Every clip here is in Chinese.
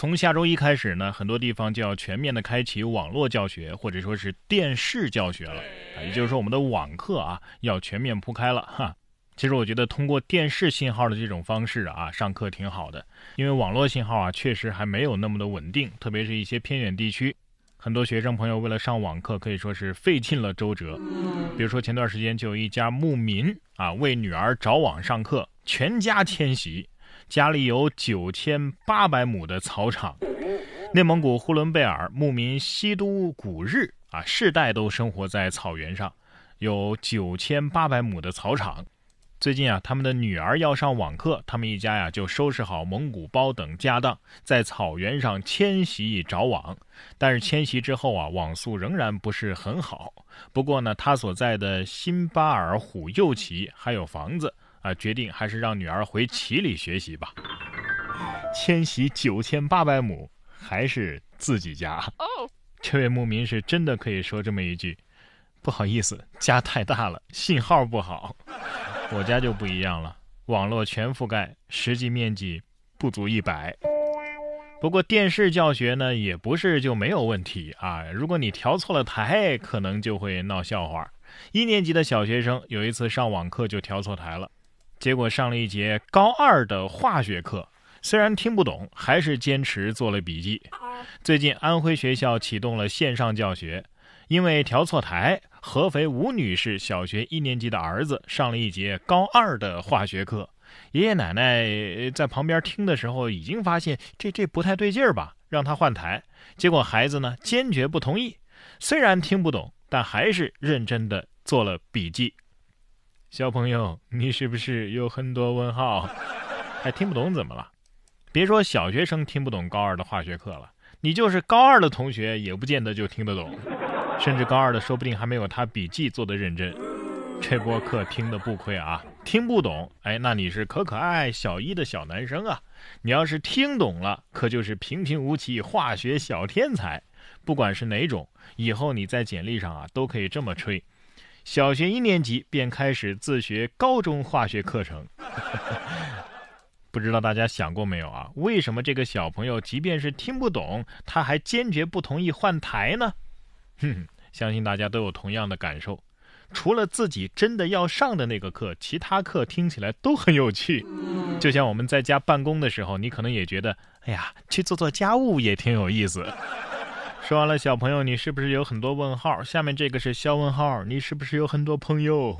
从下周一开始呢，很多地方就要全面的开启网络教学，或者说是电视教学了啊，也就是说我们的网课啊要全面铺开了哈。其实我觉得通过电视信号的这种方式啊上课挺好的，因为网络信号啊确实还没有那么的稳定，特别是一些偏远地区，很多学生朋友为了上网课可以说是费尽了周折。比如说前段时间就有一家牧民啊为女儿找网上课，全家迁徙。家里有九千八百亩的草场，内蒙古呼伦贝尔牧民西都古日啊，世代都生活在草原上，有九千八百亩的草场。最近啊，他们的女儿要上网课，他们一家呀就收拾好蒙古包等家当，在草原上迁徙找网。但是迁徙之后啊，网速仍然不是很好。不过呢，他所在的新巴尔虎右旗还有房子。啊，决定还是让女儿回齐里学习吧。迁徙九千八百亩，还是自己家。哦这位牧民是真的可以说这么一句：“不好意思，家太大了，信号不好。”我家就不一样了，网络全覆盖，实际面积不足一百。不过电视教学呢，也不是就没有问题啊。如果你调错了台，可能就会闹笑话。一年级的小学生有一次上网课就调错台了。结果上了一节高二的化学课，虽然听不懂，还是坚持做了笔记。最近安徽学校启动了线上教学，因为调错台，合肥吴女士小学一年级的儿子上了一节高二的化学课，爷爷奶奶在旁边听的时候，已经发现这这不太对劲儿吧，让他换台。结果孩子呢坚决不同意，虽然听不懂，但还是认真的做了笔记。小朋友，你是不是有很多问号？还听不懂怎么了？别说小学生听不懂高二的化学课了，你就是高二的同学也不见得就听得懂，甚至高二的说不定还没有他笔记做的认真。这波课听的不亏啊！听不懂，哎，那你是可可爱小一的小男生啊！你要是听懂了，可就是平平无奇化学小天才。不管是哪种，以后你在简历上啊都可以这么吹。小学一年级便开始自学高中化学课程，不知道大家想过没有啊？为什么这个小朋友即便是听不懂，他还坚决不同意换台呢？哼，相信大家都有同样的感受。除了自己真的要上的那个课，其他课听起来都很有趣。就像我们在家办公的时候，你可能也觉得，哎呀，去做做家务也挺有意思。说完了，小朋友，你是不是有很多问号？下面这个是小问号，你是不是有很多朋友？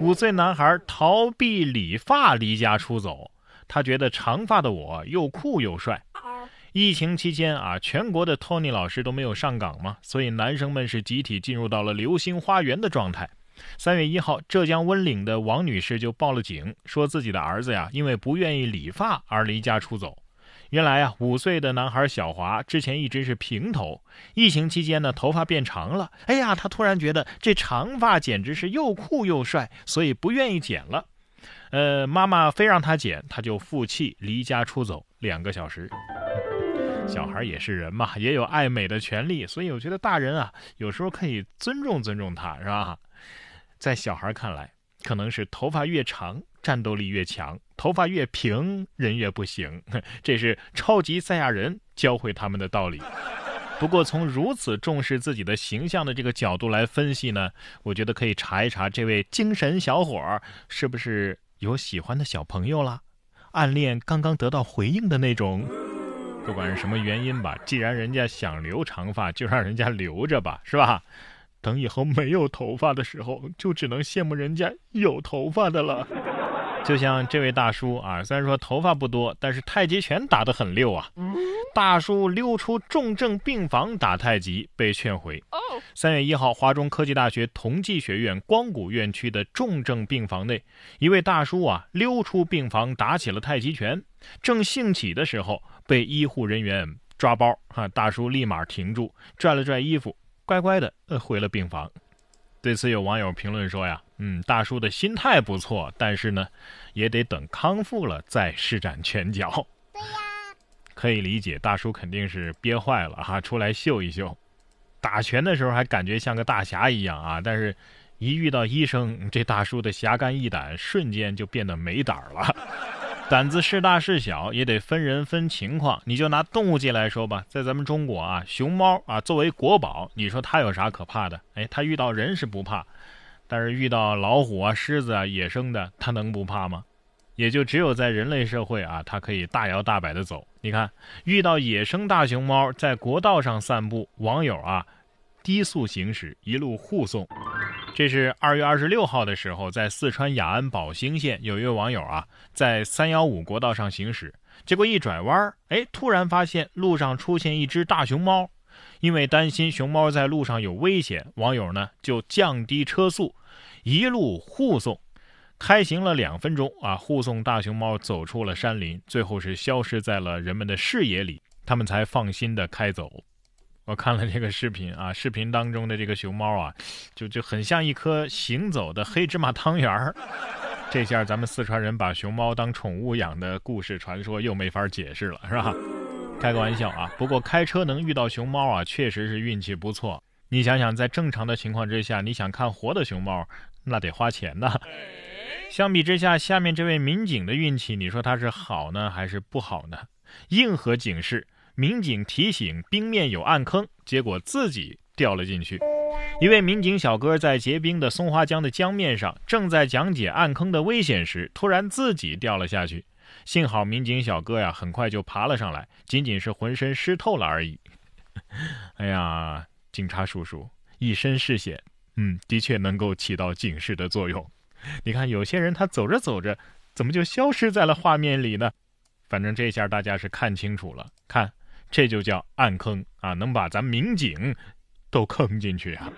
五岁男孩逃避理发离家出走，他觉得长发的我又酷又帅。疫情期间啊，全国的托尼老师都没有上岗嘛，所以男生们是集体进入到了流星花园的状态。三月一号，浙江温岭的王女士就报了警，说自己的儿子呀，因为不愿意理发而离家出走。原来啊，五岁的男孩小华之前一直是平头，疫情期间呢，头发变长了。哎呀，他突然觉得这长发简直是又酷又帅，所以不愿意剪了。呃，妈妈非让他剪，他就负气离家出走两个小时。小孩也是人嘛，也有爱美的权利，所以我觉得大人啊，有时候可以尊重尊重他，是吧？在小孩看来，可能是头发越长。战斗力越强，头发越平，人越不行。这是超级赛亚人教会他们的道理。不过，从如此重视自己的形象的这个角度来分析呢，我觉得可以查一查这位精神小伙是不是有喜欢的小朋友了，暗恋刚刚得到回应的那种。不管是什么原因吧，既然人家想留长发，就让人家留着吧，是吧？等以后没有头发的时候，就只能羡慕人家有头发的了。就像这位大叔啊，虽然说头发不多，但是太极拳打得很溜啊。大叔溜出重症病房打太极，被劝回。三月一号，华中科技大学同济学院光谷院区的重症病房内，一位大叔啊溜出病房打起了太极拳，正兴起的时候被医护人员抓包啊。大叔立马停住，拽了拽衣服，乖乖的回了病房。对此，有网友评论说呀。嗯，大叔的心态不错，但是呢，也得等康复了再施展拳脚。对呀，可以理解，大叔肯定是憋坏了哈，出来秀一秀。打拳的时候还感觉像个大侠一样啊，但是，一遇到医生，这大叔的侠肝义胆瞬间就变得没胆了。胆子是大是小也得分人分情况。你就拿动物界来说吧，在咱们中国啊，熊猫啊作为国宝，你说它有啥可怕的？哎，它遇到人是不怕。但是遇到老虎啊、狮子啊、野生的，它能不怕吗？也就只有在人类社会啊，它可以大摇大摆的走。你看，遇到野生大熊猫在国道上散步，网友啊低速行驶，一路护送。这是二月二十六号的时候，在四川雅安宝兴县，有一位网友啊在三幺五国道上行驶，结果一转弯，哎，突然发现路上出现一只大熊猫。因为担心熊猫在路上有危险，网友呢就降低车速，一路护送，开行了两分钟啊，护送大熊猫走出了山林，最后是消失在了人们的视野里，他们才放心的开走。我看了这个视频啊，视频当中的这个熊猫啊，就就很像一颗行走的黑芝麻汤圆儿。这下咱们四川人把熊猫当宠物养的故事传说又没法解释了，是吧？开个玩笑啊！不过开车能遇到熊猫啊，确实是运气不错。你想想，在正常的情况之下，你想看活的熊猫，那得花钱呢。相比之下，下面这位民警的运气，你说他是好呢还是不好呢？硬核警示：民警提醒冰面有暗坑，结果自己掉了进去。一位民警小哥在结冰的松花江的江面上，正在讲解暗坑的危险时，突然自己掉了下去。幸好民警小哥呀，很快就爬了上来，仅仅是浑身湿透了而已。哎呀，警察叔叔一身是险，嗯，的确能够起到警示的作用。你看，有些人他走着走着，怎么就消失在了画面里呢？反正这下大家是看清楚了，看，这就叫暗坑啊，能把咱民警都坑进去啊。